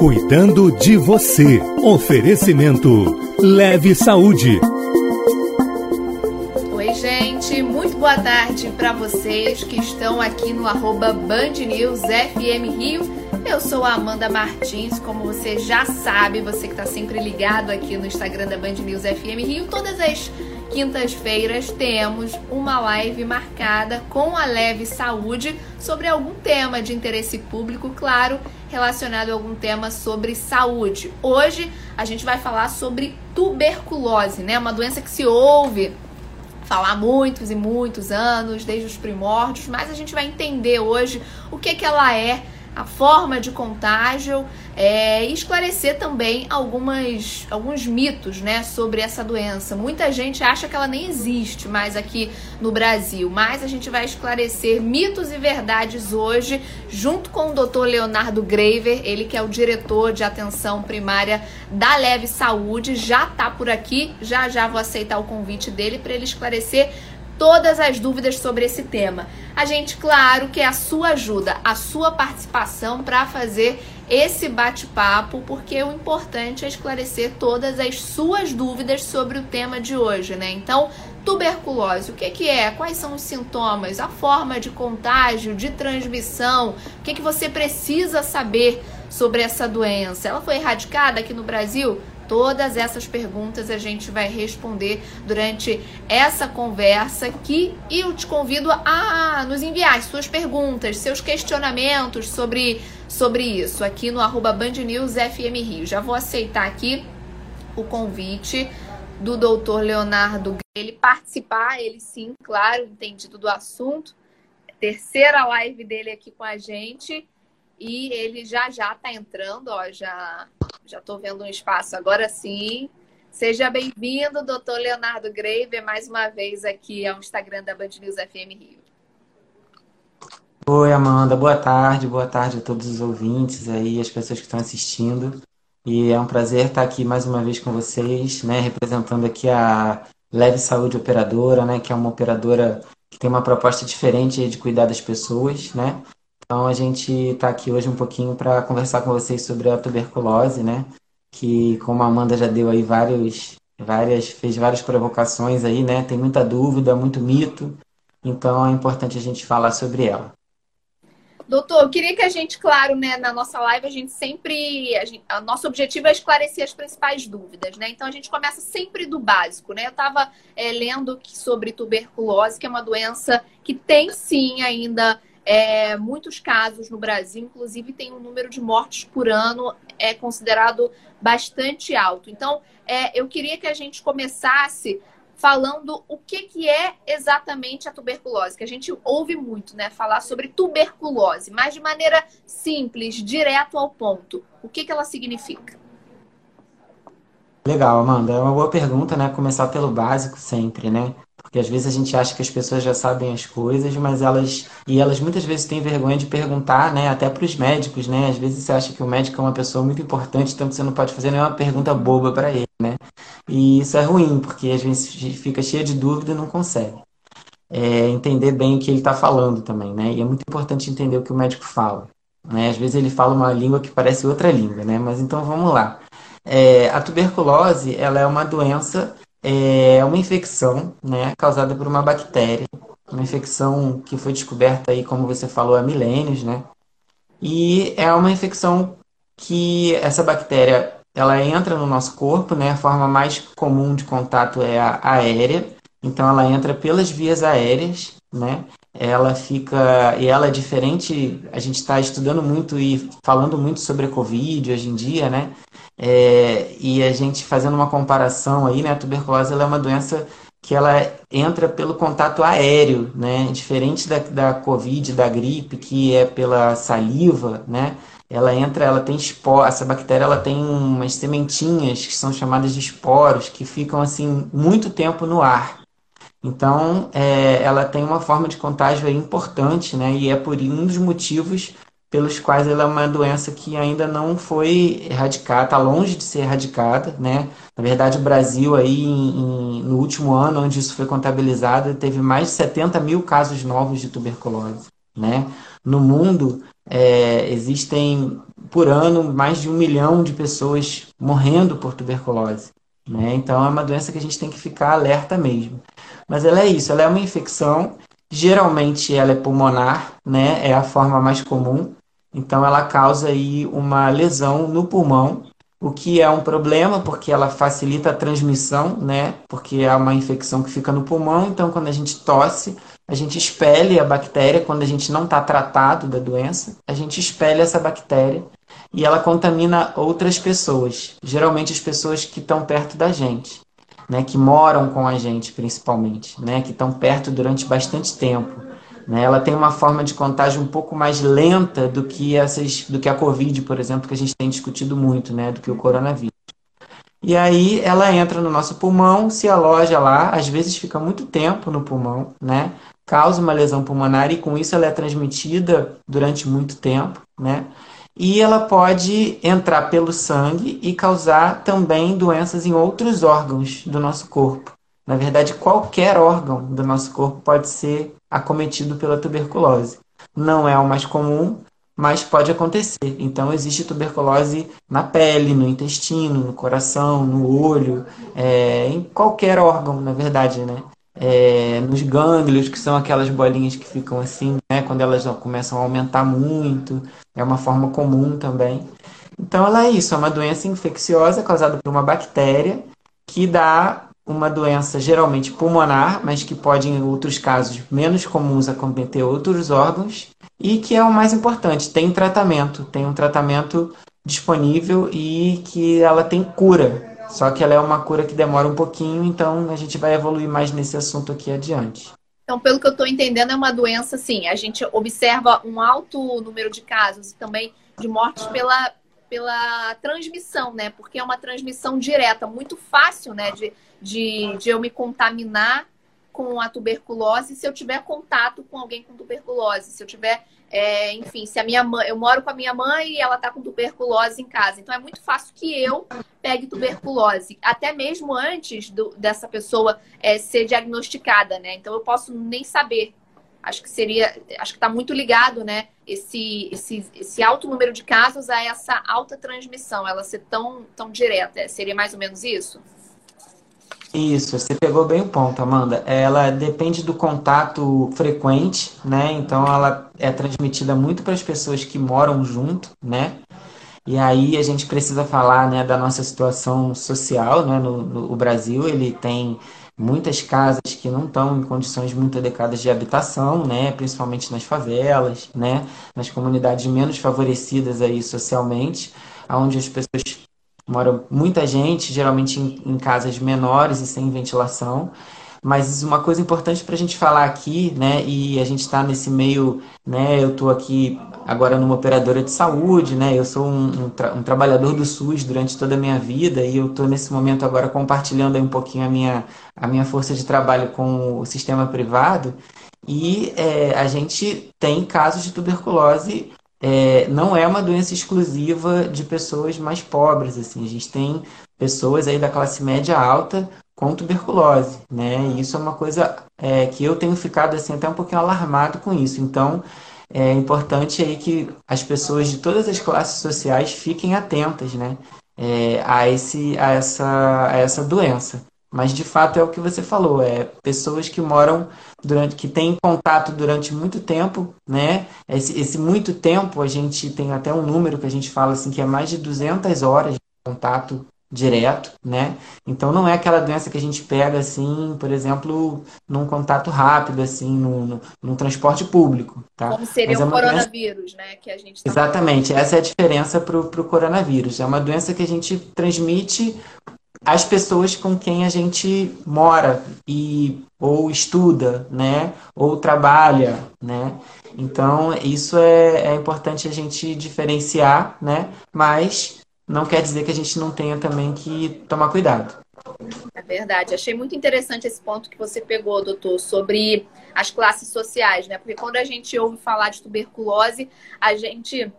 Cuidando de você. Oferecimento Leve Saúde. Oi, gente. Muito boa tarde para vocês que estão aqui no arroba Band News FM Rio. Eu sou a Amanda Martins, como você já sabe, você que está sempre ligado aqui no Instagram da Band News FM Rio, todas as quintas-feiras temos uma live marcada com a Leve Saúde sobre algum tema de interesse público, claro, relacionado a algum tema sobre saúde. Hoje a gente vai falar sobre tuberculose, né? Uma doença que se ouve falar muitos e muitos anos, desde os primórdios, mas a gente vai entender hoje o que, que ela é a forma de contágio é, e esclarecer também algumas, alguns mitos né, sobre essa doença. Muita gente acha que ela nem existe mais aqui no Brasil, mas a gente vai esclarecer mitos e verdades hoje, junto com o Dr. Leonardo Graver, ele que é o diretor de atenção primária da Leve Saúde, já está por aqui, já já vou aceitar o convite dele para ele esclarecer todas as dúvidas sobre esse tema. A gente, claro, que é a sua ajuda, a sua participação para fazer esse bate-papo, porque o importante é esclarecer todas as suas dúvidas sobre o tema de hoje, né? Então, tuberculose, o que, que é? Quais são os sintomas? A forma de contágio, de transmissão? O que, que você precisa saber sobre essa doença? Ela foi erradicada aqui no Brasil? Todas essas perguntas a gente vai responder durante essa conversa aqui e eu te convido a nos enviar suas perguntas, seus questionamentos sobre, sobre isso aqui no arroba Band News FM Rio. Já vou aceitar aqui o convite do doutor Leonardo ele participar, ele sim, claro, entendido do assunto. Terceira live dele aqui com a gente. E ele já já está entrando, ó, já já estou vendo um espaço agora sim. Seja bem-vindo, doutor Leonardo Graver, mais uma vez aqui ao Instagram da Band News FM Rio. Oi, Amanda, boa tarde, boa tarde a todos os ouvintes aí, as pessoas que estão assistindo. E é um prazer estar aqui mais uma vez com vocês, né, representando aqui a Leve Saúde Operadora, né, que é uma operadora que tem uma proposta diferente de cuidar das pessoas, né? Então a gente está aqui hoje um pouquinho para conversar com vocês sobre a tuberculose, né? Que como a Amanda já deu aí vários, várias, fez várias provocações aí, né? Tem muita dúvida, muito mito. Então é importante a gente falar sobre ela. Doutor, eu queria que a gente, claro, né, na nossa live, a gente sempre. A gente, nosso objetivo é esclarecer as principais dúvidas, né? Então a gente começa sempre do básico, né? Eu estava é, lendo sobre tuberculose, que é uma doença que tem sim ainda é, muitos casos no Brasil, inclusive tem um número de mortes por ano é considerado bastante alto. Então, é, eu queria que a gente começasse falando o que, que é exatamente a tuberculose, que a gente ouve muito, né, falar sobre tuberculose, mas de maneira simples, direto ao ponto. O que, que ela significa? Legal, Amanda. É uma boa pergunta, né? Começar pelo básico sempre, né? Porque às vezes a gente acha que as pessoas já sabem as coisas, mas elas. E elas muitas vezes têm vergonha de perguntar, né? Até para os médicos, né? Às vezes você acha que o médico é uma pessoa muito importante, então você não pode fazer nenhuma pergunta boba para ele, né? E isso é ruim, porque às vezes fica cheio de dúvida e não consegue. É, entender bem o que ele está falando também, né? E é muito importante entender o que o médico fala. Né? Às vezes ele fala uma língua que parece outra língua, né? Mas então vamos lá. É, a tuberculose, ela é uma doença é uma infecção né, causada por uma bactéria, uma infecção que foi descoberta aí, como você falou, há milênios, né? E é uma infecção que essa bactéria ela entra no nosso corpo, né? A forma mais comum de contato é a aérea, então ela entra pelas vias aéreas, né? Ela fica e ela é diferente. A gente está estudando muito e falando muito sobre a Covid hoje em dia, né? É, e a gente fazendo uma comparação aí, né? A tuberculose é uma doença que ela entra pelo contato aéreo, né? Diferente da, da Covid, da gripe, que é pela saliva, né? Ela entra, ela tem esporos, essa bactéria ela tem umas sementinhas que são chamadas de esporos, que ficam assim muito tempo no ar. Então, é, ela tem uma forma de contágio importante, né? E é por um dos motivos pelos quais ela é uma doença que ainda não foi erradicada, está longe de ser erradicada, né? Na verdade, o Brasil aí em, em, no último ano, onde isso foi contabilizado, teve mais de 70 mil casos novos de tuberculose, né? No mundo, é, existem por ano mais de um milhão de pessoas morrendo por tuberculose. Né? Então é uma doença que a gente tem que ficar alerta mesmo. Mas ela é isso, ela é uma infecção, geralmente ela é pulmonar, né? é a forma mais comum, então ela causa aí uma lesão no pulmão, o que é um problema porque ela facilita a transmissão, né? Porque é uma infecção que fica no pulmão, então quando a gente tosse, a gente expele a bactéria quando a gente não está tratado da doença, a gente expele essa bactéria e ela contamina outras pessoas, geralmente as pessoas que estão perto da gente, né? Que moram com a gente principalmente, né? Que estão perto durante bastante tempo. Né? Ela tem uma forma de contágio um pouco mais lenta do que essas, do que a Covid, por exemplo, que a gente tem discutido muito, né? Do que o coronavírus. E aí ela entra no nosso pulmão, se aloja lá, às vezes fica muito tempo no pulmão, né? Causa uma lesão pulmonar e com isso ela é transmitida durante muito tempo, né? E ela pode entrar pelo sangue e causar também doenças em outros órgãos do nosso corpo. Na verdade, qualquer órgão do nosso corpo pode ser acometido pela tuberculose. Não é o mais comum, mas pode acontecer. Então, existe tuberculose na pele, no intestino, no coração, no olho, é, em qualquer órgão, na verdade, né? É, nos gânglios, que são aquelas bolinhas que ficam assim, né? Quando elas começam a aumentar muito, é uma forma comum também. Então, ela é isso, é uma doença infecciosa causada por uma bactéria que dá uma doença geralmente pulmonar, mas que pode, em outros casos menos comuns, acometer outros órgãos, e que é o mais importante, tem tratamento, tem um tratamento disponível e que ela tem cura. Só que ela é uma cura que demora um pouquinho, então a gente vai evoluir mais nesse assunto aqui adiante. Então, pelo que eu estou entendendo, é uma doença, sim. A gente observa um alto número de casos e também de mortes pela, pela transmissão, né? Porque é uma transmissão direta, muito fácil, né? De, de, de eu me contaminar com a tuberculose se eu tiver contato com alguém com tuberculose, se eu tiver, é, enfim, se a minha mãe, eu moro com a minha mãe e ela tá com tuberculose em casa, então é muito fácil que eu pegue tuberculose, até mesmo antes do, dessa pessoa é, ser diagnosticada, né? Então eu posso nem saber. Acho que seria, acho que está muito ligado, né? Esse, esse, esse alto número de casos a essa alta transmissão, ela ser tão, tão direta. Seria mais ou menos isso? Isso, você pegou bem o ponto, Amanda. Ela depende do contato frequente, né? Então ela é transmitida muito para as pessoas que moram junto, né? E aí a gente precisa falar, né, da nossa situação social, né? No, no o Brasil ele tem muitas casas que não estão em condições muito adequadas de habitação, né? Principalmente nas favelas, né? Nas comunidades menos favorecidas aí socialmente, onde as pessoas mora muita gente, geralmente em, em casas menores e sem ventilação. Mas uma coisa importante para a gente falar aqui, né? E a gente está nesse meio, né? Eu estou aqui agora numa operadora de saúde, né? Eu sou um, um, tra um, trabalhador do SUS durante toda a minha vida e eu estou nesse momento agora compartilhando um pouquinho a minha, a minha força de trabalho com o sistema privado. E é, a gente tem casos de tuberculose é, não é uma doença exclusiva de pessoas mais pobres. Assim, a gente tem pessoas aí da classe média alta com tuberculose, né? E isso é uma coisa é, que eu tenho ficado assim até um pouquinho alarmado com isso. Então é importante aí que as pessoas de todas as classes sociais fiquem atentas, né? É, a, esse, a, essa, a essa doença. Mas de fato é o que você falou, é pessoas que moram durante, que têm contato durante muito tempo, né? Esse, esse muito tempo a gente tem até um número que a gente fala assim que é mais de 200 horas de contato direto, né? Então não é aquela doença que a gente pega assim, por exemplo, num contato rápido, assim, num, num transporte público, tá? Como seria o é um coronavírus, doença... né? Que a gente tá Exatamente, falando. essa é a diferença para o coronavírus. É uma doença que a gente transmite as pessoas com quem a gente mora e ou estuda, né, ou trabalha, né. Então isso é, é importante a gente diferenciar, né, mas não quer dizer que a gente não tenha também que tomar cuidado. É verdade. Achei muito interessante esse ponto que você pegou, doutor, sobre as classes sociais, né? Porque quando a gente ouve falar de tuberculose, a gente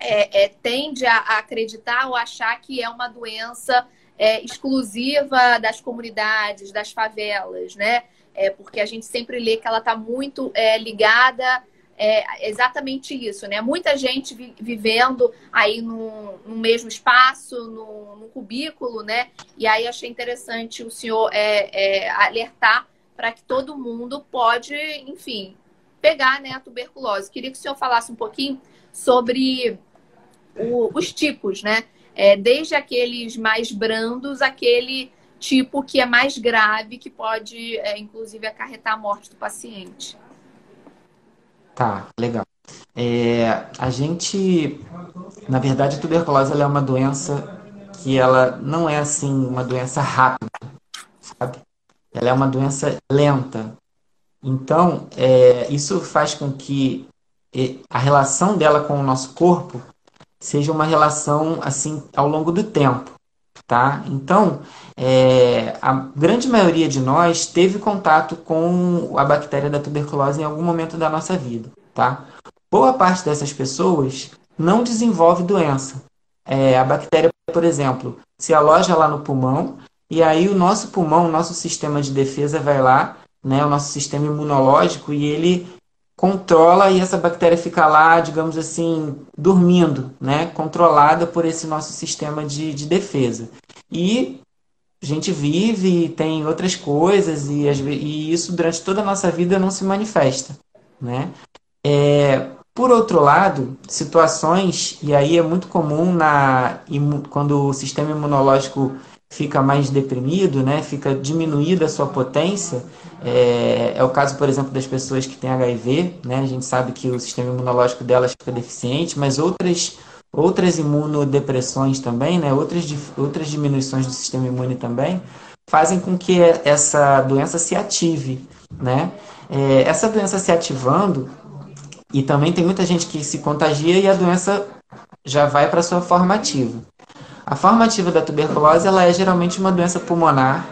é, é, tende a, a acreditar ou achar que é uma doença é, exclusiva das comunidades, das favelas, né? É, porque a gente sempre lê que ela está muito é, ligada é exatamente isso, né? Muita gente vi vivendo aí no, no mesmo espaço, no, no, cubículo, né? E aí achei interessante o senhor é, é, alertar para que todo mundo pode, enfim, pegar né, a tuberculose. Queria que o senhor falasse um pouquinho sobre o, os tipos, né? É, desde aqueles mais brandos, aquele tipo que é mais grave, que pode, é, inclusive, acarretar a morte do paciente. Tá, legal. É, a gente, na verdade, a tuberculose é uma doença que ela não é assim uma doença rápida, sabe? Ela é uma doença lenta. Então, é, isso faz com que a relação dela com o nosso corpo seja uma relação assim ao longo do tempo, tá? Então, é, a grande maioria de nós teve contato com a bactéria da tuberculose em algum momento da nossa vida, tá? Boa parte dessas pessoas não desenvolve doença. É, a bactéria, por exemplo, se aloja lá no pulmão e aí o nosso pulmão, o nosso sistema de defesa vai lá, né, o nosso sistema imunológico e ele controla e essa bactéria fica lá, digamos assim, dormindo, né, controlada por esse nosso sistema de, de defesa. E a gente vive e tem outras coisas e, e, isso durante toda a nossa vida não se manifesta, né? É, por outro lado, situações, e aí é muito comum na, quando o sistema imunológico fica mais deprimido, né, fica diminuída a sua potência, é, é, o caso, por exemplo, das pessoas que têm HIV, né, a gente sabe que o sistema imunológico delas fica deficiente, mas outras outras imunodepressões também, né, outras, outras diminuições do sistema imune também, fazem com que essa doença se ative. Né? É, essa doença se ativando, e também tem muita gente que se contagia e a doença já vai para sua forma ativa. A forma ativa da tuberculose ela é geralmente uma doença pulmonar,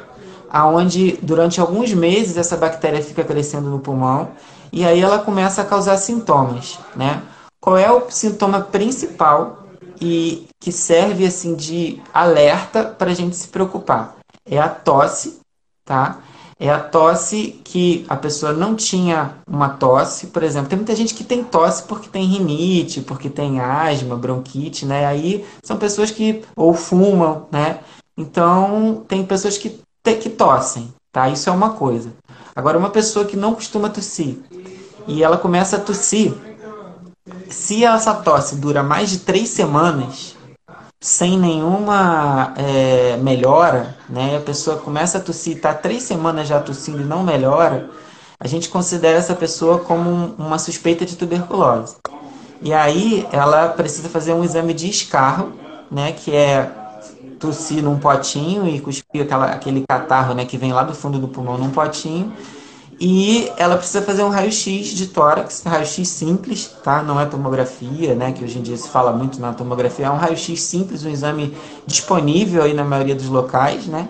aonde durante alguns meses essa bactéria fica crescendo no pulmão e aí ela começa a causar sintomas, né? Qual é o sintoma principal e que serve assim de alerta para a gente se preocupar? É a tosse, tá? É a tosse que a pessoa não tinha uma tosse, por exemplo. Tem muita gente que tem tosse porque tem rinite, porque tem asma, bronquite, né? Aí são pessoas que ou fumam, né? Então tem pessoas que, que tossem, tá? Isso é uma coisa. Agora uma pessoa que não costuma tossir e ela começa a tossir se essa tosse dura mais de três semanas, sem nenhuma é, melhora, né, a pessoa começa a tossir, está três semanas já tossindo e não melhora, a gente considera essa pessoa como uma suspeita de tuberculose. E aí ela precisa fazer um exame de escarro, né, que é tossir num potinho e cuspir aquela, aquele catarro né, que vem lá do fundo do pulmão num potinho e ela precisa fazer um raio-x de tórax, raio-x simples, tá? Não é tomografia, né? Que hoje em dia se fala muito na tomografia. É um raio-x simples, um exame disponível aí na maioria dos locais, né?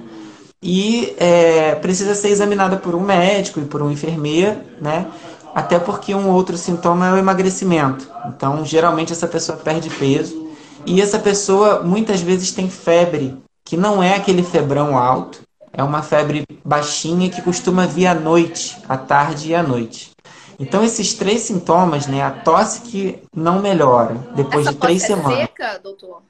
E é, precisa ser examinada por um médico e por um enfermeiro, né? Até porque um outro sintoma é o emagrecimento. Então, geralmente essa pessoa perde peso e essa pessoa muitas vezes tem febre, que não é aquele febrão alto, é uma febre baixinha que costuma vir à noite, à tarde e à noite. Então, esses três sintomas, né? A tosse que não melhora depois Essa de três é semanas. seca, doutor?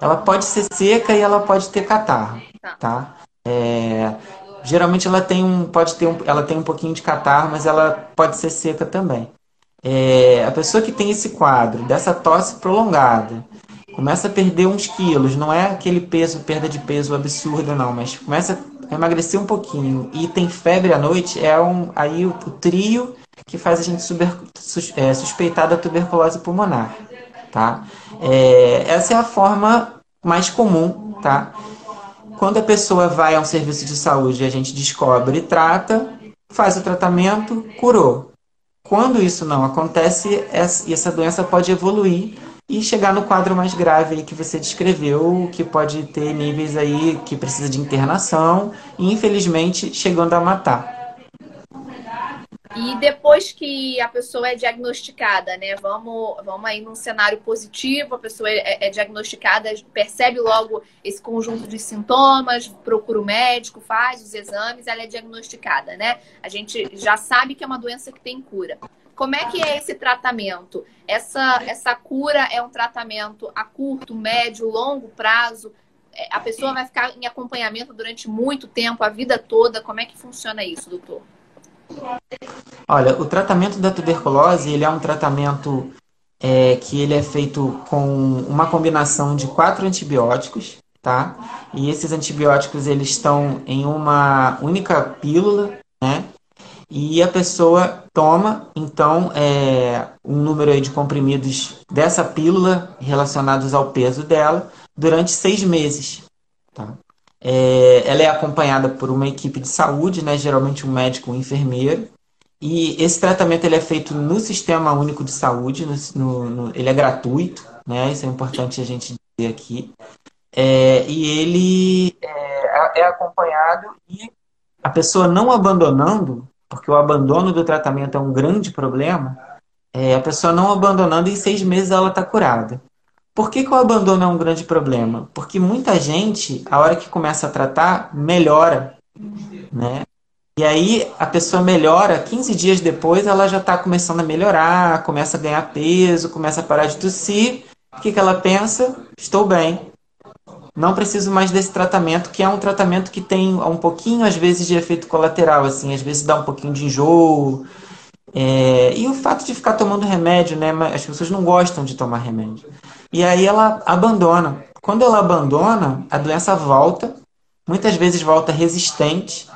Ela pode ser seca e ela pode ter catarro, tá? tá? É, geralmente ela tem um, pode ter um, ela tem um pouquinho de catarro, mas ela pode ser seca também. É, a pessoa que tem esse quadro dessa tosse prolongada, começa a perder uns quilos, não é aquele peso, perda de peso absurda não, mas começa a emagrecer um pouquinho e tem febre à noite, é um, aí o, o trio que faz a gente super, sus, é, suspeitar da tuberculose pulmonar, tá? É, essa é a forma mais comum, tá? Quando a pessoa vai a um serviço de saúde, a gente descobre e trata, faz o tratamento, curou. Quando isso não acontece, essa doença pode evoluir e chegar no quadro mais grave que você descreveu, que pode ter níveis aí que precisa de internação e infelizmente chegando a matar. E depois que a pessoa é diagnosticada, né? Vamos, vamos aí num cenário positivo, a pessoa é, é diagnosticada, percebe logo esse conjunto de sintomas, procura o médico, faz os exames, ela é diagnosticada, né? A gente já sabe que é uma doença que tem cura. Como é que é esse tratamento? Essa, essa cura é um tratamento a curto, médio, longo prazo? É, a pessoa vai ficar em acompanhamento durante muito tempo, a vida toda? Como é que funciona isso, doutor? Olha, o tratamento da tuberculose ele é um tratamento é, que ele é feito com uma combinação de quatro antibióticos, tá? E esses antibióticos eles estão em uma única pílula, né? E a pessoa toma, então, é, um número de comprimidos dessa pílula relacionados ao peso dela durante seis meses. Tá? É, ela é acompanhada por uma equipe de saúde, né, geralmente um médico um enfermeiro. E esse tratamento ele é feito no Sistema Único de Saúde, no, no, no, ele é gratuito, né, isso é importante a gente dizer aqui. É, e ele é, é acompanhado e a pessoa não abandonando, porque o abandono do tratamento é um grande problema, é, a pessoa não abandonando, em seis meses ela está curada. Por que, que o abandono é um grande problema? Porque muita gente, a hora que começa a tratar, melhora, né? E aí a pessoa melhora, 15 dias depois ela já está começando a melhorar, começa a ganhar peso, começa a parar de tossir. O que, que ela pensa? Estou bem. Não preciso mais desse tratamento, que é um tratamento que tem um pouquinho, às vezes, de efeito colateral, assim, às vezes dá um pouquinho de enjoo, é, e o fato de ficar tomando remédio, né? As pessoas não gostam de tomar remédio. E aí ela abandona. Quando ela abandona, a doença volta, muitas vezes volta resistente,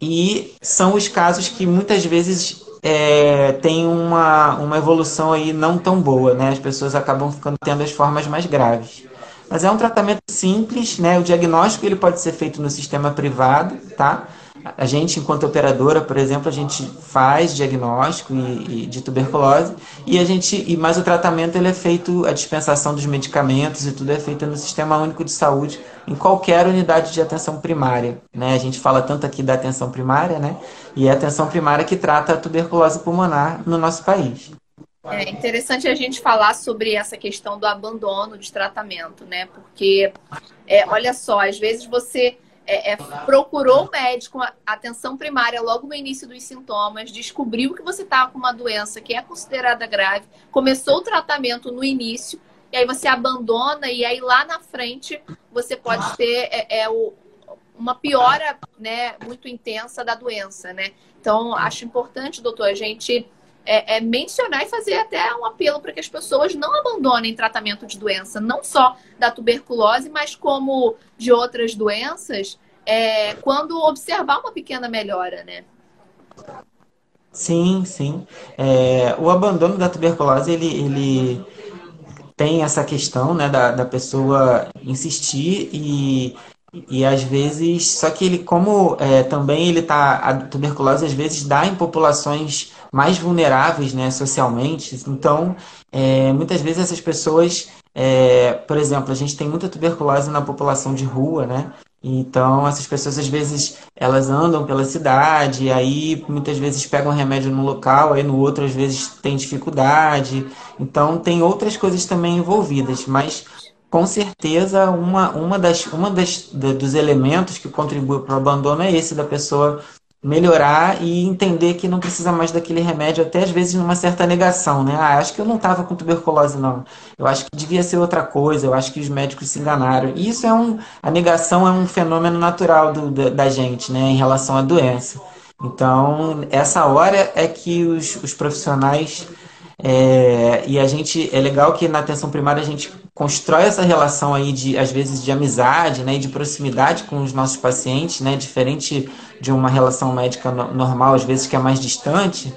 e são os casos que muitas vezes é, tem uma, uma evolução aí não tão boa, né? As pessoas acabam ficando tendo as formas mais graves. Mas é um tratamento simples, né? O diagnóstico ele pode ser feito no sistema privado, tá? A gente, enquanto operadora, por exemplo, a gente faz diagnóstico e, e de tuberculose e a gente, e mais o tratamento ele é feito, a dispensação dos medicamentos e tudo é feito no Sistema Único de Saúde em qualquer unidade de atenção primária, né? A gente fala tanto aqui da atenção primária, né? E é a atenção primária que trata a tuberculose pulmonar no nosso país. É interessante a gente falar sobre essa questão do abandono de tratamento, né? Porque, é, olha só, às vezes você é, é, procurou o médico, atenção primária, logo no início dos sintomas, descobriu que você estava com uma doença que é considerada grave, começou o tratamento no início, e aí você abandona, e aí lá na frente você pode ter é, é o, uma piora né, muito intensa da doença, né? Então, acho importante, doutor, a gente é, é, mencionar e fazer até um apelo para que as pessoas não abandonem tratamento de doença, não só da tuberculose, mas como de outras doenças, é, quando observar uma pequena melhora, né? Sim, sim. É, o abandono da tuberculose, ele, ele tem essa questão né, da, da pessoa insistir e e às vezes, só que ele, como é, também ele tá, a tuberculose às vezes dá em populações mais vulneráveis, né, socialmente. Então, é, muitas vezes essas pessoas, é, por exemplo, a gente tem muita tuberculose na população de rua, né? Então, essas pessoas às vezes elas andam pela cidade, aí muitas vezes pegam remédio num local, aí no outro às vezes tem dificuldade. Então, tem outras coisas também envolvidas, mas com certeza uma, uma, das, uma das, dos elementos que contribui para o abandono é esse da pessoa melhorar e entender que não precisa mais daquele remédio, até às vezes numa certa negação, né? Ah, acho que eu não estava com tuberculose, não. Eu acho que devia ser outra coisa, eu acho que os médicos se enganaram. E isso é um. A negação é um fenômeno natural do, da, da gente, né, em relação à doença. Então, essa hora é que os, os profissionais é, e a gente é legal que na atenção primária a gente constrói essa relação aí de às vezes de amizade, né, e de proximidade com os nossos pacientes, né, diferente de uma relação médica normal às vezes que é mais distante.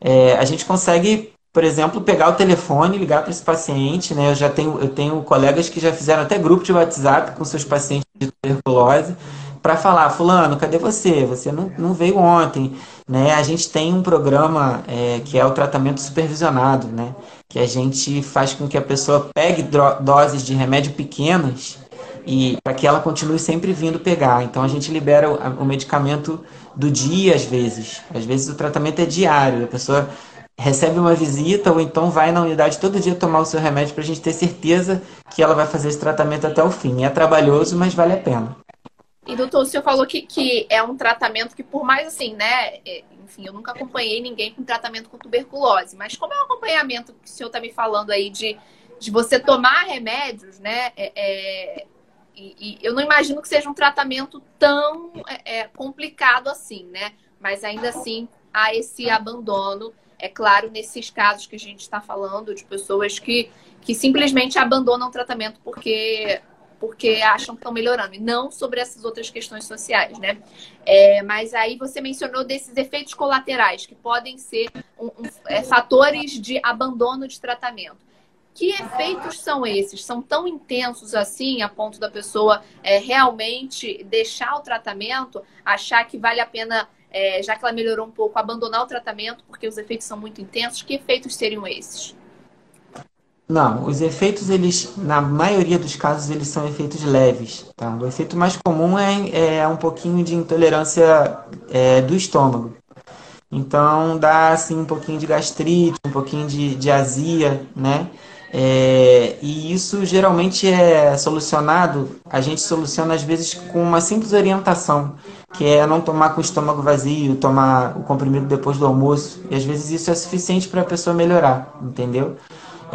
É, a gente consegue, por exemplo, pegar o telefone, ligar para esse paciente, né? Eu já tenho eu tenho colegas que já fizeram até grupo de WhatsApp com seus pacientes de tuberculose para falar, fulano, cadê você? Você não, não veio ontem. Né? A gente tem um programa é, que é o tratamento supervisionado, né? que a gente faz com que a pessoa pegue doses de remédio pequenas e para que ela continue sempre vindo pegar. Então a gente libera o, o medicamento do dia às vezes. Às vezes o tratamento é diário, a pessoa recebe uma visita ou então vai na unidade todo dia tomar o seu remédio para a gente ter certeza que ela vai fazer esse tratamento até o fim. É trabalhoso, mas vale a pena. E doutor, o senhor falou que, que é um tratamento que, por mais assim, né, é, enfim, eu nunca acompanhei ninguém com tratamento com tuberculose, mas como é o acompanhamento que o senhor está me falando aí de, de você tomar remédios, né? É, é, e, e, eu não imagino que seja um tratamento tão é, é complicado assim, né? Mas ainda assim há esse abandono, é claro, nesses casos que a gente está falando, de pessoas que, que simplesmente abandonam o tratamento porque porque acham que estão melhorando, e não sobre essas outras questões sociais, né? É, mas aí você mencionou desses efeitos colaterais, que podem ser um, um, é, fatores de abandono de tratamento. Que efeitos são esses? São tão intensos assim, a ponto da pessoa é, realmente deixar o tratamento, achar que vale a pena, é, já que ela melhorou um pouco, abandonar o tratamento, porque os efeitos são muito intensos? Que efeitos seriam esses? Não, os efeitos, eles, na maioria dos casos, eles são efeitos leves, tá? O efeito mais comum é, é um pouquinho de intolerância é, do estômago. Então, dá, assim, um pouquinho de gastrite, um pouquinho de, de azia, né? É, e isso geralmente é solucionado, a gente soluciona às vezes com uma simples orientação, que é não tomar com o estômago vazio, tomar o comprimido depois do almoço. E às vezes isso é suficiente para a pessoa melhorar, entendeu?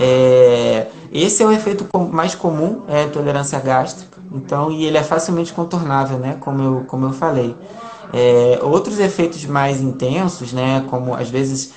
É, esse é o efeito mais comum, é a intolerância gástrica. Então, e ele é facilmente contornável, né? Como eu, como eu falei. É, outros efeitos mais intensos, né? Como às vezes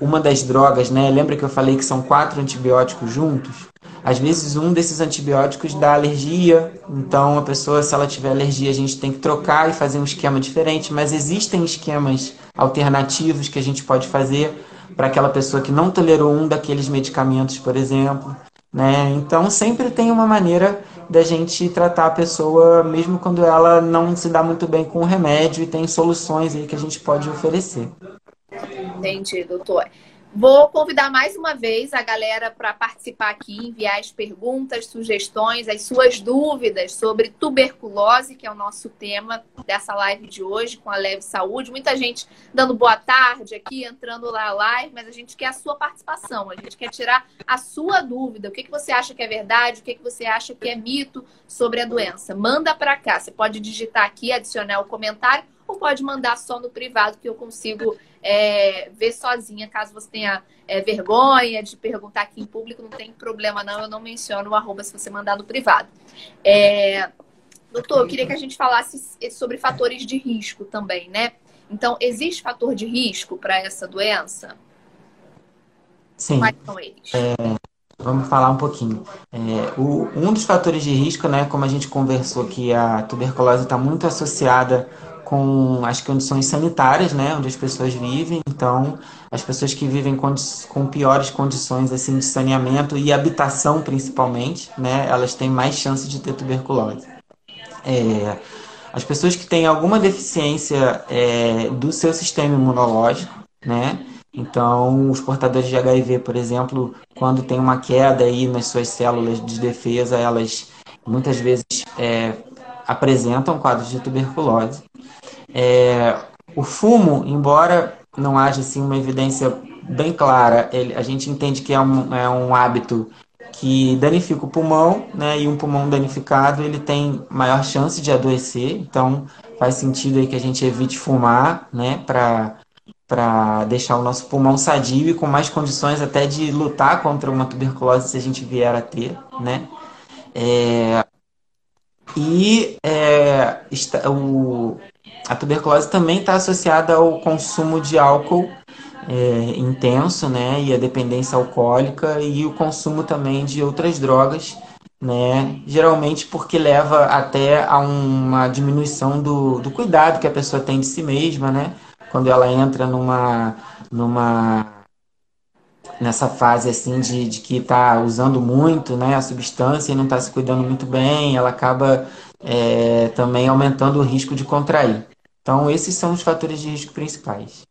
uma das drogas, né? Lembra que eu falei que são quatro antibióticos juntos? Às vezes um desses antibióticos dá alergia, então a pessoa, se ela tiver alergia, a gente tem que trocar e fazer um esquema diferente, mas existem esquemas alternativos que a gente pode fazer para aquela pessoa que não tolerou um daqueles medicamentos, por exemplo. Né? Então, sempre tem uma maneira da gente tratar a pessoa, mesmo quando ela não se dá muito bem com o remédio, e tem soluções aí que a gente pode oferecer. Entendi, doutor. Vou convidar mais uma vez a galera para participar aqui, enviar as perguntas, sugestões, as suas dúvidas sobre tuberculose, que é o nosso tema dessa live de hoje com a Leve Saúde. Muita gente dando boa tarde aqui, entrando lá live, mas a gente quer a sua participação, a gente quer tirar a sua dúvida. O que, que você acha que é verdade, o que, que você acha que é mito sobre a doença? Manda para cá. Você pode digitar aqui, adicionar o comentário ou pode mandar só no privado que eu consigo é, ver sozinha, caso você tenha é, vergonha de perguntar aqui em público, não tem problema não, eu não menciono o arroba se você mandar no privado. É, doutor, eu queria que a gente falasse sobre fatores de risco também, né? Então, existe fator de risco para essa doença? Sim. Quais são eles? É, vamos falar um pouquinho. É, o, um dos fatores de risco, né, como a gente conversou que a tuberculose está muito associada com as condições sanitárias, né, onde as pessoas vivem. Então, as pessoas que vivem com piores condições assim de saneamento e habitação, principalmente, né, elas têm mais chance de ter tuberculose. É, as pessoas que têm alguma deficiência é, do seu sistema imunológico, né, então, os portadores de HIV, por exemplo, quando tem uma queda aí nas suas células de defesa, elas muitas vezes é, apresentam quadros de tuberculose. É, o fumo, embora não haja assim, uma evidência bem clara, ele, a gente entende que é um, é um hábito que danifica o pulmão, né? E um pulmão danificado, ele tem maior chance de adoecer. Então, faz sentido aí que a gente evite fumar, né? Para para deixar o nosso pulmão sadio e com mais condições até de lutar contra uma tuberculose se a gente vier a ter, né? É, e é, o, a tuberculose também está associada ao consumo de álcool é, intenso, né, e a dependência alcoólica e o consumo também de outras drogas, né, geralmente porque leva até a uma diminuição do, do cuidado que a pessoa tem de si mesma, né, quando ela entra numa, numa nessa fase assim de, de que está usando muito né, a substância e não está se cuidando muito bem, ela acaba é, também aumentando o risco de contrair. Então, esses são os fatores de risco principais.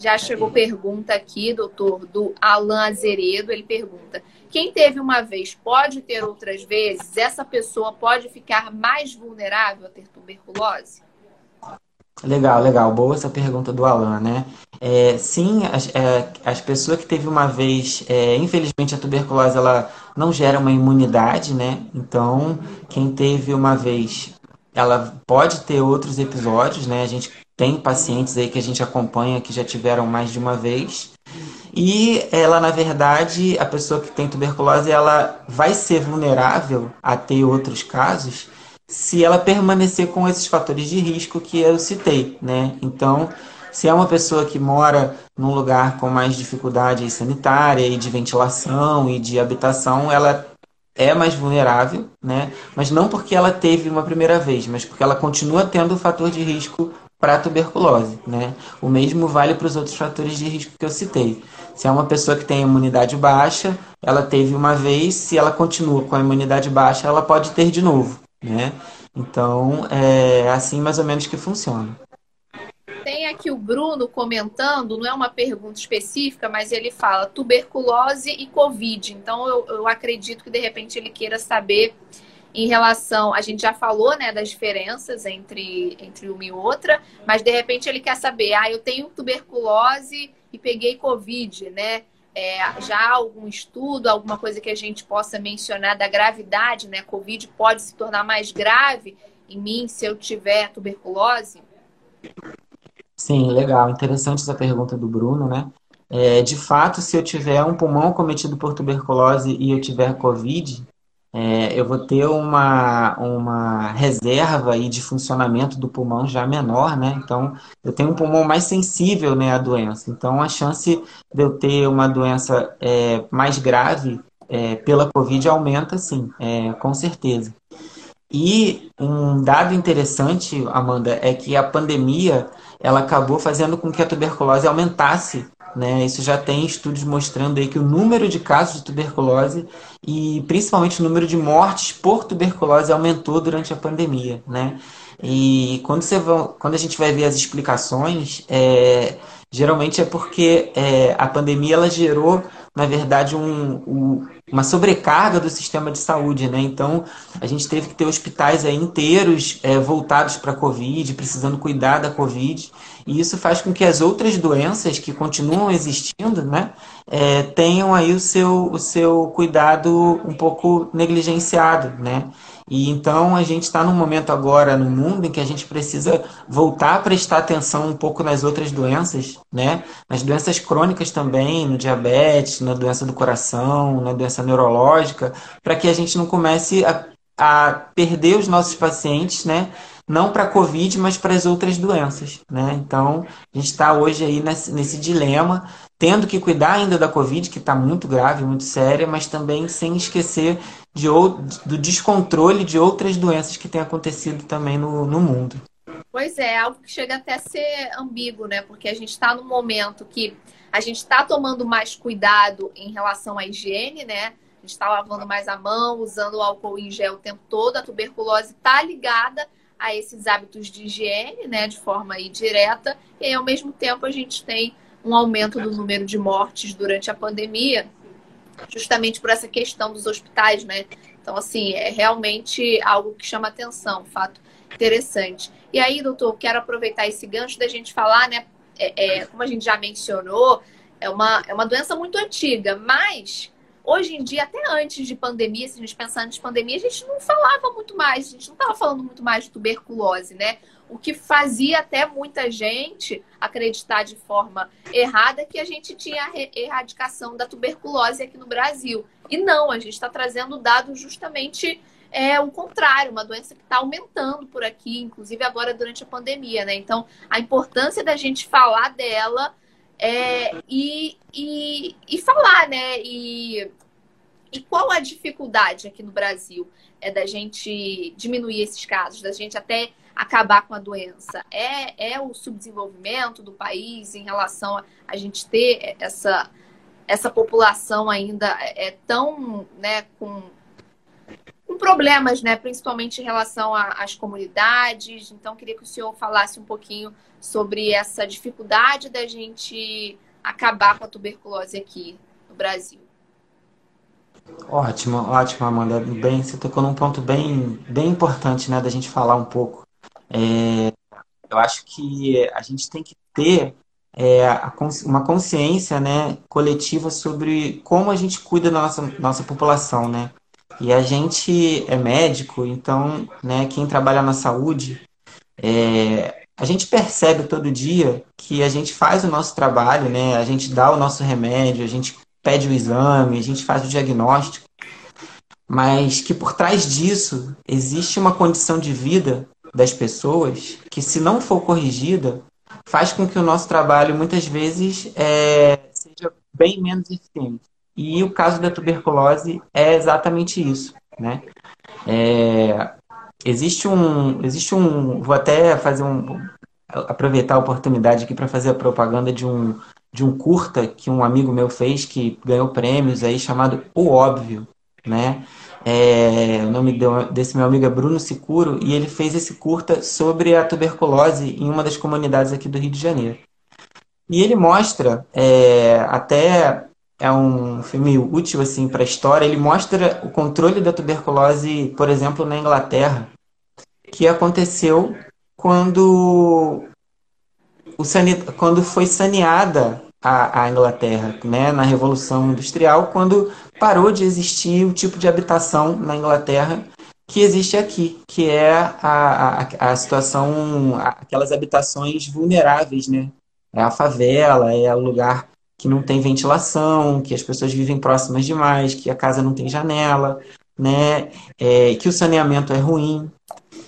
Já chegou pergunta aqui, doutor, do Alan Azeredo. Ele pergunta: quem teve uma vez pode ter outras vezes? Essa pessoa pode ficar mais vulnerável a ter tuberculose? Legal, legal. Boa essa pergunta do Alan, né? É, sim, as, é, as pessoas que teve uma vez, é, infelizmente a tuberculose ela não gera uma imunidade, né? Então, quem teve uma vez ela pode ter outros episódios, né? A gente tem pacientes aí que a gente acompanha que já tiveram mais de uma vez. E ela, na verdade, a pessoa que tem tuberculose, ela vai ser vulnerável a ter outros casos se ela permanecer com esses fatores de risco que eu citei, né? Então, se é uma pessoa que mora num lugar com mais dificuldade sanitária e de ventilação e de habitação, ela é mais vulnerável, né? Mas não porque ela teve uma primeira vez, mas porque ela continua tendo o fator de risco para tuberculose, né? O mesmo vale para os outros fatores de risco que eu citei. Se é uma pessoa que tem imunidade baixa, ela teve uma vez, se ela continua com a imunidade baixa, ela pode ter de novo, né? Então, é assim mais ou menos que funciona. Aqui o Bruno comentando, não é uma pergunta específica, mas ele fala tuberculose e Covid. Então, eu, eu acredito que de repente ele queira saber em relação, a gente já falou, né, das diferenças entre, entre uma e outra, mas de repente ele quer saber, ah, eu tenho tuberculose e peguei Covid, né? É, já algum estudo, alguma coisa que a gente possa mencionar da gravidade, né? Covid pode se tornar mais grave em mim se eu tiver tuberculose? Sim, legal. Interessante essa pergunta do Bruno, né? É, de fato, se eu tiver um pulmão cometido por tuberculose e eu tiver Covid, é, eu vou ter uma, uma reserva aí de funcionamento do pulmão já menor, né? Então, eu tenho um pulmão mais sensível né, à doença. Então, a chance de eu ter uma doença é, mais grave é, pela Covid aumenta, sim, é, com certeza. E um dado interessante, Amanda, é que a pandemia ela acabou fazendo com que a tuberculose aumentasse né? Isso já tem estudos mostrando aí que o número de casos de tuberculose e principalmente o número de mortes por tuberculose aumentou durante a pandemia. Né? E quando, você vai, quando a gente vai ver as explicações, é, geralmente é porque é, a pandemia ela gerou, na verdade, um, um, uma sobrecarga do sistema de saúde, né? Então, a gente teve que ter hospitais aí inteiros é, voltados para a Covid, precisando cuidar da Covid. E isso faz com que as outras doenças que continuam existindo, né, é, tenham aí o seu, o seu cuidado um pouco negligenciado, né? E então a gente está num momento agora no mundo em que a gente precisa voltar a prestar atenção um pouco nas outras doenças, né? Nas doenças crônicas também, no diabetes, na doença do coração, na doença neurológica, para que a gente não comece a, a perder os nossos pacientes, né? não para a Covid, mas para as outras doenças. Né? Então, a gente está hoje aí nesse, nesse, dilema, tendo que cuidar ainda da Covid, que está muito grave, muito séria, mas também sem esquecer de, do descontrole de outras doenças que têm acontecido também no, no mundo. Pois é, algo que chega até a ser ambíguo, né? Porque a gente está num momento que a gente está tomando mais cuidado em relação à higiene, né? A gente está lavando mais a mão, usando o álcool em gel o tempo todo. A tuberculose está ligada a esses hábitos de higiene, né, de forma aí direta, e ao mesmo tempo a gente tem um aumento do número de mortes durante a pandemia, justamente por essa questão dos hospitais, né? Então, assim, é realmente algo que chama atenção, fato interessante. E aí, doutor, quero aproveitar esse gancho da gente falar, né? É, é, como a gente já mencionou, é uma, é uma doença muito antiga, mas Hoje em dia, até antes de pandemia, se a gente pensar antes de pandemia, a gente não falava muito mais, a gente não estava falando muito mais de tuberculose, né? O que fazia até muita gente acreditar de forma errada que a gente tinha a erradicação da tuberculose aqui no Brasil. E não, a gente está trazendo dados justamente é o contrário, uma doença que está aumentando por aqui, inclusive agora durante a pandemia, né? Então, a importância da gente falar dela é, e, e, e falar, né? E, e qual a dificuldade aqui no Brasil é da gente diminuir esses casos, da gente até acabar com a doença? É, é o subdesenvolvimento do país em relação a, a gente ter essa, essa população ainda é tão, né, com com problemas, né? Principalmente em relação às comunidades. Então, queria que o senhor falasse um pouquinho sobre essa dificuldade da gente acabar com a tuberculose aqui no Brasil. Ótimo, ótimo, Amanda. Bem, você tocou num ponto bem, bem importante, né, da gente falar um pouco. É, eu acho que a gente tem que ter é, uma consciência, né, coletiva sobre como a gente cuida da nossa, nossa população, né? E a gente é médico, então, né, quem trabalha na saúde, é, a gente percebe todo dia que a gente faz o nosso trabalho, né? A gente dá o nosso remédio, a gente pede o exame, a gente faz o diagnóstico, mas que por trás disso existe uma condição de vida das pessoas que, se não for corrigida, faz com que o nosso trabalho muitas vezes é, seja bem menos eficiente. E o caso da tuberculose é exatamente isso, né? É, existe um, existe um, vou até fazer um, aproveitar a oportunidade aqui para fazer a propaganda de um, de um curta que um amigo meu fez que ganhou prêmios aí chamado O Óbvio, né? É, o nome desse meu amigo é Bruno Sicuro e ele fez esse curta sobre a tuberculose em uma das comunidades aqui do Rio de Janeiro. E ele mostra é, até é um filme útil assim para a história. Ele mostra o controle da tuberculose, por exemplo, na Inglaterra, que aconteceu quando o quando foi saneada a, a, Inglaterra, né, na Revolução Industrial, quando parou de existir o tipo de habitação na Inglaterra que existe aqui, que é a, a, a situação, aquelas habitações vulneráveis, né? É a favela, é o lugar que não tem ventilação, que as pessoas vivem próximas demais, que a casa não tem janela, né? É, que o saneamento é ruim.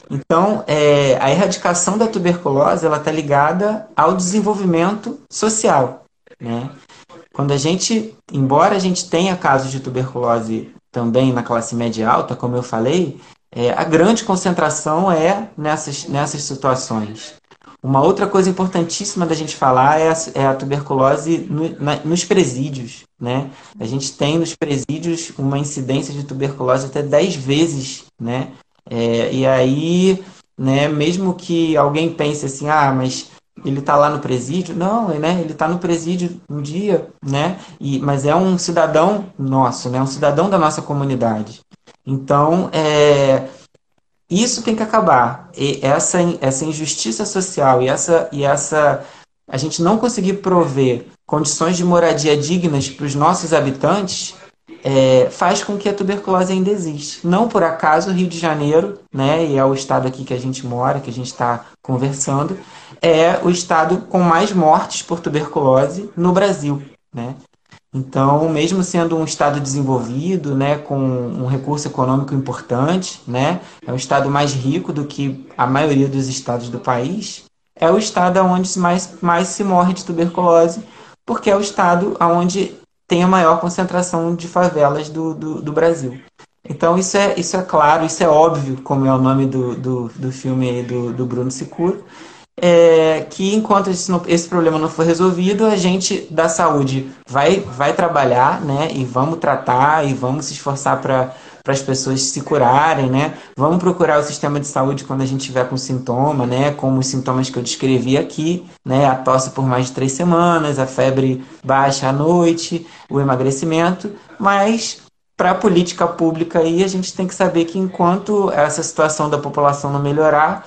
Então, é, a erradicação da tuberculose ela está ligada ao desenvolvimento social, né? Quando a gente, embora a gente tenha casos de tuberculose também na classe média alta, como eu falei, é, a grande concentração é nessas, nessas situações. Uma outra coisa importantíssima da gente falar é a, é a tuberculose no, na, nos presídios. Né? A gente tem nos presídios uma incidência de tuberculose até 10 vezes. Né? É, e aí, né, mesmo que alguém pense assim, ah, mas ele está lá no presídio? Não, né? ele está no presídio um dia, né? E, mas é um cidadão nosso, né? um cidadão da nossa comunidade. Então, é, isso tem que acabar. E essa, essa injustiça social e essa, e essa a gente não conseguir prover condições de moradia dignas para os nossos habitantes é, faz com que a tuberculose ainda exista. Não por acaso o Rio de Janeiro, né, e é o estado aqui que a gente mora, que a gente está conversando, é o estado com mais mortes por tuberculose no Brasil. Né? Então, mesmo sendo um estado desenvolvido, né, com um recurso econômico importante, né, é um estado mais rico do que a maioria dos estados do país, é o estado onde mais, mais se morre de tuberculose, porque é o estado onde tem a maior concentração de favelas do, do, do Brasil. Então, isso é, isso é claro, isso é óbvio, como é o nome do, do, do filme do, do Bruno Sicuro é, que enquanto esse, esse, problema não for resolvido, a gente da saúde vai, vai trabalhar, né? E vamos tratar e vamos se esforçar para para as pessoas se curarem, né? Vamos procurar o sistema de saúde quando a gente tiver com sintoma, né? Como os sintomas que eu descrevi aqui, né? A tosse por mais de três semanas, a febre baixa à noite, o emagrecimento, mas para a política pública aí a gente tem que saber que enquanto essa situação da população não melhorar,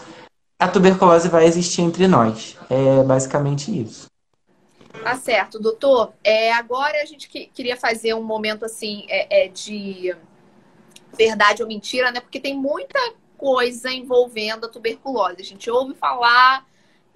a tuberculose vai existir entre nós. É basicamente isso. Tá certo, doutor. É, agora a gente que, queria fazer um momento assim é, é, de verdade ou mentira, né? Porque tem muita coisa envolvendo a tuberculose. A gente ouve falar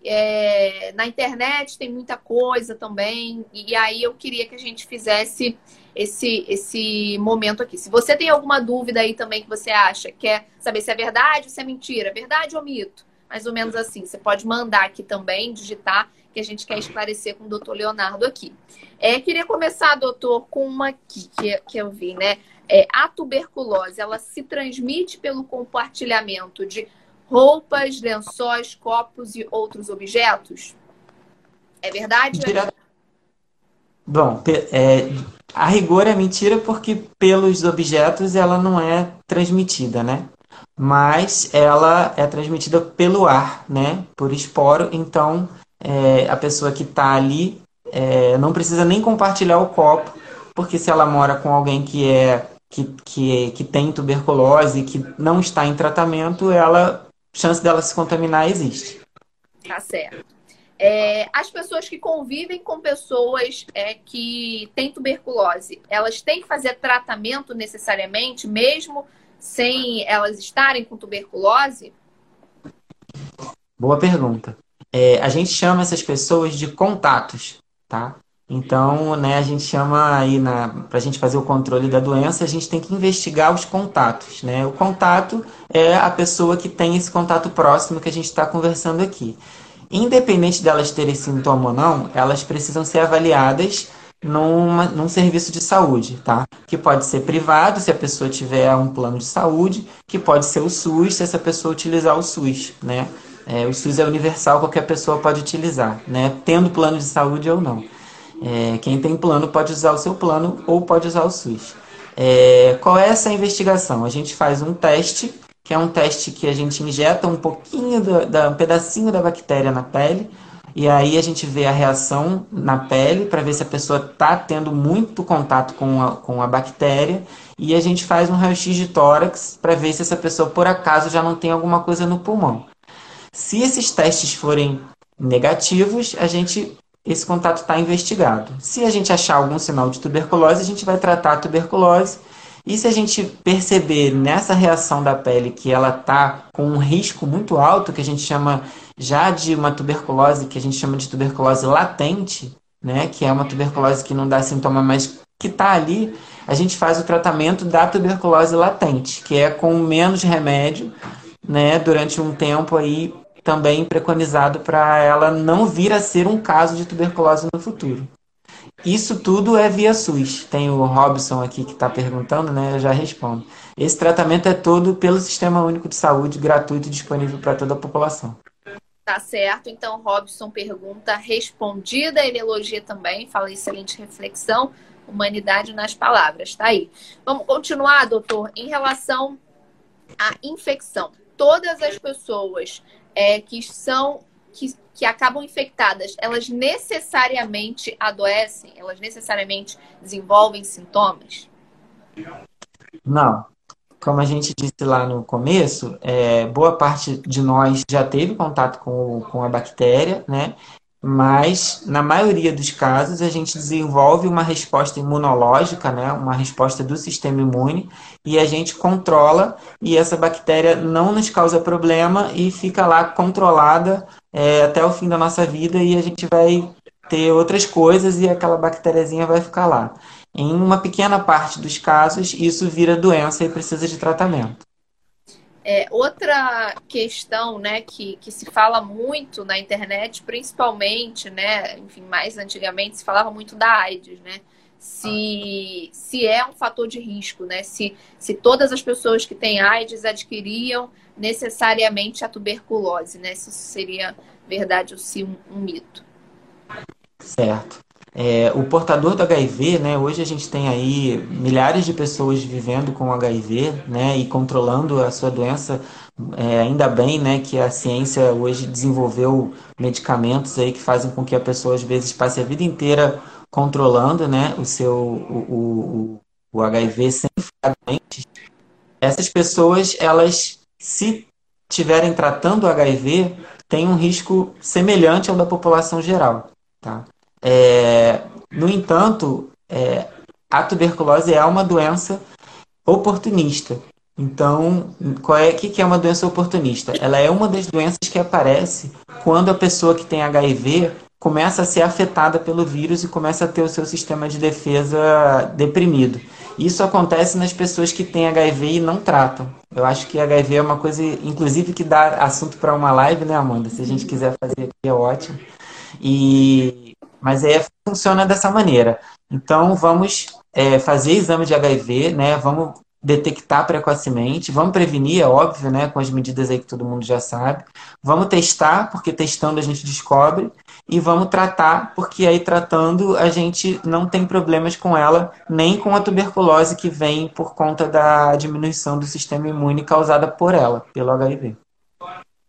é, na internet, tem muita coisa também. E aí eu queria que a gente fizesse esse, esse momento aqui. Se você tem alguma dúvida aí também que você acha, quer saber se é verdade ou se é mentira, verdade ou mito, mais ou menos assim. Você pode mandar aqui também, digitar, que a gente quer esclarecer com o doutor Leonardo aqui. É, queria começar, doutor, com uma aqui que, que eu vi, né? É, a tuberculose, ela se transmite pelo compartilhamento de roupas, lençóis, copos e outros objetos? É verdade? Bom, é, a rigor é mentira porque pelos objetos ela não é transmitida, né? Mas ela é transmitida pelo ar, né? Por esporo. Então, é, a pessoa que está ali é, não precisa nem compartilhar o copo, porque se ela mora com alguém que é que, que, que tem tuberculose, que não está em tratamento, ela chance dela se contaminar existe. Tá certo. É, as pessoas que convivem com pessoas é, que têm tuberculose, elas têm que fazer tratamento necessariamente, mesmo sem elas estarem com tuberculose? Boa pergunta. É, a gente chama essas pessoas de contatos, tá? Então, né, a gente chama aí para a gente fazer o controle da doença, a gente tem que investigar os contatos, né? O contato é a pessoa que tem esse contato próximo que a gente está conversando aqui. Independente delas terem sintoma ou não, elas precisam ser avaliadas numa, num serviço de saúde, tá? Que pode ser privado, se a pessoa tiver um plano de saúde, que pode ser o SUS, se essa pessoa utilizar o SUS, né? É, o SUS é universal, qualquer pessoa pode utilizar, né? Tendo plano de saúde ou não. É, quem tem plano pode usar o seu plano ou pode usar o SUS. É, qual é essa investigação? A gente faz um teste, que é um teste que a gente injeta um pouquinho, da, da um pedacinho da bactéria na pele, e aí a gente vê a reação na pele para ver se a pessoa está tendo muito contato com a, com a bactéria. E a gente faz um raio-x de tórax para ver se essa pessoa, por acaso, já não tem alguma coisa no pulmão. Se esses testes forem negativos, a gente esse contato está investigado. Se a gente achar algum sinal de tuberculose, a gente vai tratar a tuberculose. E se a gente perceber nessa reação da pele que ela está com um risco muito alto, que a gente chama já de uma tuberculose, que a gente chama de tuberculose latente, né, que é uma tuberculose que não dá sintoma, mas que está ali, a gente faz o tratamento da tuberculose latente, que é com menos remédio, né, durante um tempo aí também preconizado para ela não vir a ser um caso de tuberculose no futuro. Isso tudo é via SUS. Tem o Robson aqui que está perguntando, né? Eu já respondo. Esse tratamento é todo pelo Sistema Único de Saúde, gratuito e disponível para toda a população. Tá certo. Então, Robson pergunta respondida. Ele elogia também, fala excelente reflexão. Humanidade nas palavras. Tá aí. Vamos continuar, doutor, em relação à infecção. Todas as pessoas é, que são que, que acabam infectadas, elas necessariamente adoecem? Elas necessariamente desenvolvem sintomas? Não. Como a gente disse lá no começo, é, boa parte de nós já teve contato com, com a bactéria, né? mas na maioria dos casos a gente desenvolve uma resposta imunológica, né, uma resposta do sistema imune, e a gente controla e essa bactéria não nos causa problema e fica lá controlada é, até o fim da nossa vida e a gente vai ter outras coisas e aquela bactériazinha vai ficar lá. Em uma pequena parte dos casos, isso vira doença e precisa de tratamento. É, outra questão, né, que, que se fala muito na internet, principalmente, né, enfim, mais antigamente se falava muito da AIDS, né? Se, se é um fator de risco, né? Se, se todas as pessoas que têm AIDS adquiriam necessariamente a tuberculose, né? Se isso seria verdade ou se um, um mito. Certo. É, o portador do HIV, né, hoje a gente tem aí milhares de pessoas vivendo com HIV né, e controlando a sua doença. É, ainda bem né, que a ciência hoje desenvolveu medicamentos aí que fazem com que a pessoa às vezes passe a vida inteira controlando né, o seu o, o, o HIV sem fragmentos. Essas pessoas, elas, se estiverem tratando o HIV, têm um risco semelhante ao da população geral. Tá? É, no entanto, é, a tuberculose é uma doença oportunista. Então, qual é que, que é uma doença oportunista? Ela é uma das doenças que aparece quando a pessoa que tem HIV começa a ser afetada pelo vírus e começa a ter o seu sistema de defesa deprimido. Isso acontece nas pessoas que têm HIV e não tratam. Eu acho que HIV é uma coisa, inclusive, que dá assunto para uma live, né, Amanda? Se a gente quiser fazer aqui, é ótimo. E mas é, funciona dessa maneira. Então, vamos é, fazer exame de HIV, né? Vamos detectar precocemente, vamos prevenir, é óbvio, né? Com as medidas aí que todo mundo já sabe. Vamos testar, porque testando a gente descobre. E vamos tratar, porque aí tratando a gente não tem problemas com ela, nem com a tuberculose que vem por conta da diminuição do sistema imune causada por ela, pelo HIV.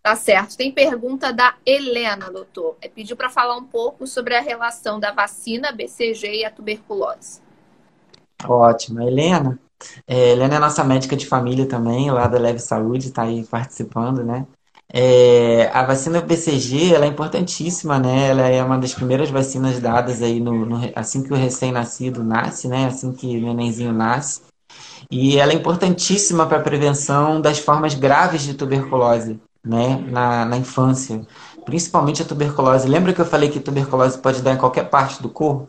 Tá certo. Tem pergunta da Helena, doutor. É, pediu para falar um pouco sobre a relação da vacina BCG e a tuberculose. Ótimo. Helena, é, Helena é nossa médica de família também, lá da Leve Saúde, está aí participando, né? É, a vacina BCG ela é importantíssima, né? Ela é uma das primeiras vacinas dadas aí no, no assim que o recém-nascido nasce, né? Assim que o nenenzinho nasce. E ela é importantíssima para a prevenção das formas graves de tuberculose né, na, na infância. principalmente a tuberculose. Lembra que eu falei que tuberculose pode dar em qualquer parte do corpo?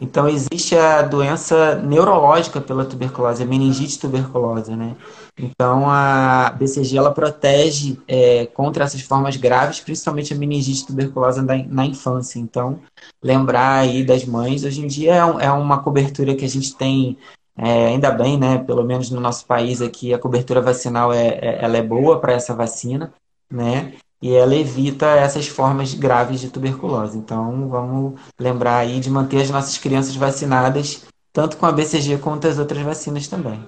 Então existe a doença neurológica pela tuberculose, a meningite tuberculosa, né? Então a BCG ela protege é, contra essas formas graves, principalmente a meningite tuberculosa na, na, infância. Então lembrar aí das mães, hoje em dia é, é uma cobertura que a gente tem é, ainda bem, né? Pelo menos no nosso país aqui a cobertura vacinal é, é ela é boa para essa vacina, né? e ela evita essas formas graves de tuberculose. Então, vamos lembrar aí de manter as nossas crianças vacinadas, tanto com a BCG quanto as outras vacinas também.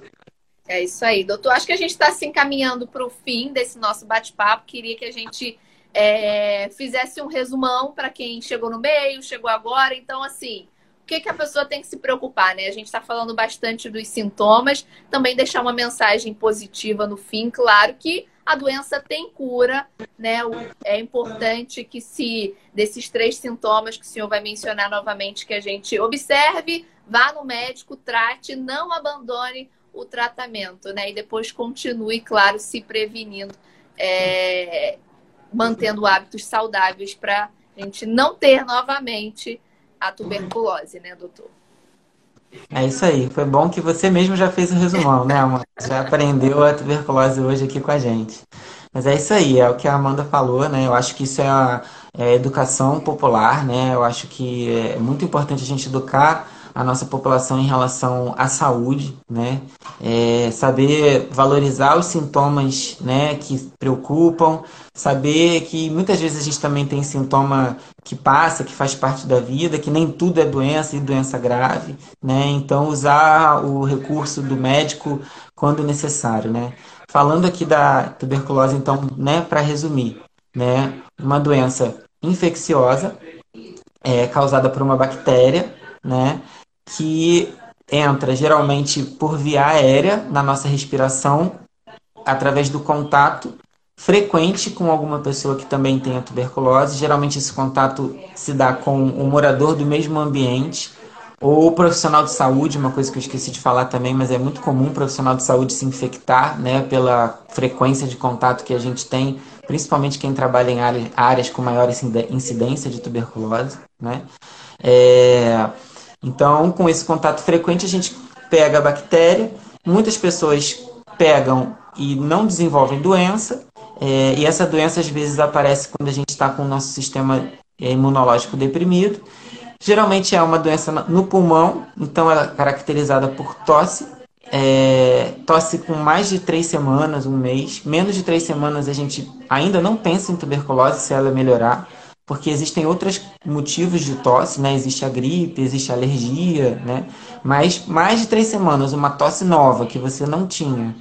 É isso aí, doutor. Acho que a gente está se encaminhando para o fim desse nosso bate-papo. Queria que a gente é, fizesse um resumão para quem chegou no meio, chegou agora. Então, assim, que, que a pessoa tem que se preocupar, né? A gente está falando bastante dos sintomas, também deixar uma mensagem positiva no fim, claro que a doença tem cura, né? É importante que se desses três sintomas que o senhor vai mencionar novamente, que a gente observe, vá no médico, trate, não abandone o tratamento, né? E depois continue, claro, se prevenindo, é, mantendo hábitos saudáveis para a gente não ter novamente a tuberculose, né, doutor? É isso aí. Foi bom que você mesmo já fez o resumão, né, Amanda? Já aprendeu a tuberculose hoje aqui com a gente. Mas é isso aí, é o que a Amanda falou, né? Eu acho que isso é a, é a educação popular, né? Eu acho que é muito importante a gente educar a nossa população em relação à saúde, né? É, saber valorizar os sintomas, né, que preocupam, saber que muitas vezes a gente também tem sintoma que passa, que faz parte da vida, que nem tudo é doença e doença grave, né? Então usar o recurso do médico quando necessário, né? Falando aqui da tuberculose, então, né, para resumir, né, uma doença infecciosa é causada por uma bactéria, né, que entra geralmente por via aérea na nossa respiração, através do contato frequente com alguma pessoa que também tenha tuberculose. Geralmente esse contato se dá com o morador do mesmo ambiente ou o profissional de saúde, uma coisa que eu esqueci de falar também, mas é muito comum o profissional de saúde se infectar, né, pela frequência de contato que a gente tem, principalmente quem trabalha em áreas, áreas com maior incidência de tuberculose, né. É, então, com esse contato frequente, a gente pega a bactéria. Muitas pessoas pegam e não desenvolvem doença. É, e essa doença às vezes aparece quando a gente está com o nosso sistema é, imunológico deprimido. Geralmente é uma doença no pulmão, então ela é caracterizada por tosse, é, tosse com mais de três semanas, um mês. Menos de três semanas a gente ainda não pensa em tuberculose se ela melhorar porque existem outros motivos de tosse, né? Existe a gripe, existe a alergia, né? Mas mais de três semanas, uma tosse nova que você não tinha.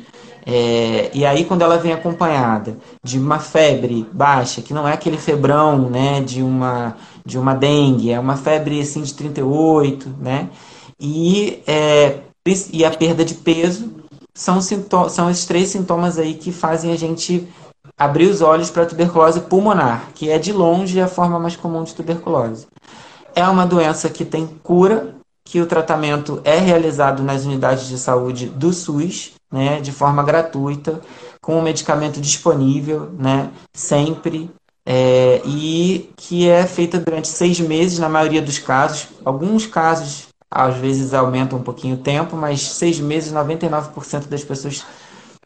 É, e aí quando ela vem acompanhada de uma febre baixa, que não é aquele febrão, né? De uma, de uma dengue, é uma febre assim de 38, né? E, é, e a perda de peso são, são esses três sintomas aí que fazem a gente abrir os olhos para a tuberculose pulmonar, que é de longe a forma mais comum de tuberculose. É uma doença que tem cura, que o tratamento é realizado nas unidades de saúde do SUS, né, de forma gratuita, com o medicamento disponível, né, sempre, é, e que é feita durante seis meses, na maioria dos casos. Alguns casos, às vezes, aumentam um pouquinho o tempo, mas seis meses, 99% das pessoas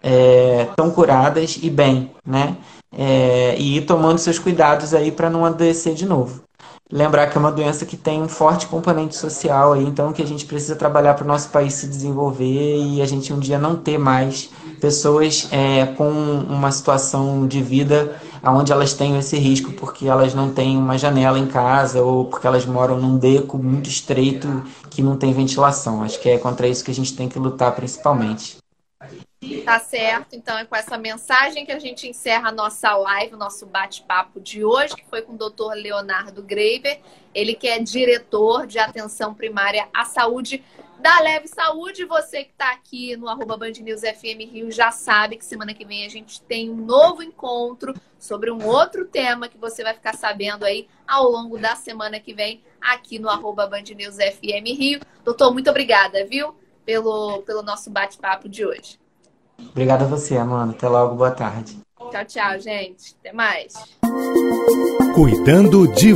estão é, curadas e bem, né? É, e ir tomando seus cuidados aí para não adoecer de novo. Lembrar que é uma doença que tem um forte componente social aí, então que a gente precisa trabalhar para o nosso país se desenvolver e a gente um dia não ter mais pessoas é, com uma situação de vida onde elas tenham esse risco porque elas não têm uma janela em casa ou porque elas moram num beco muito estreito que não tem ventilação. Acho que é contra isso que a gente tem que lutar principalmente. Tá certo. Então é com essa mensagem que a gente encerra a nossa live, o nosso bate-papo de hoje, que foi com o Dr. Leonardo Graver, ele que é diretor de atenção primária à saúde da Leve Saúde. Você que está aqui no arroba Band News FM Rio já sabe que semana que vem a gente tem um novo encontro sobre um outro tema que você vai ficar sabendo aí ao longo da semana que vem aqui no arroba Band News FM Rio. Doutor, muito obrigada, viu? Pelo, pelo nosso bate-papo de hoje. Obrigado a você, Amanda. Até logo, boa tarde. Tchau, tchau, gente. Até mais. Cuidando de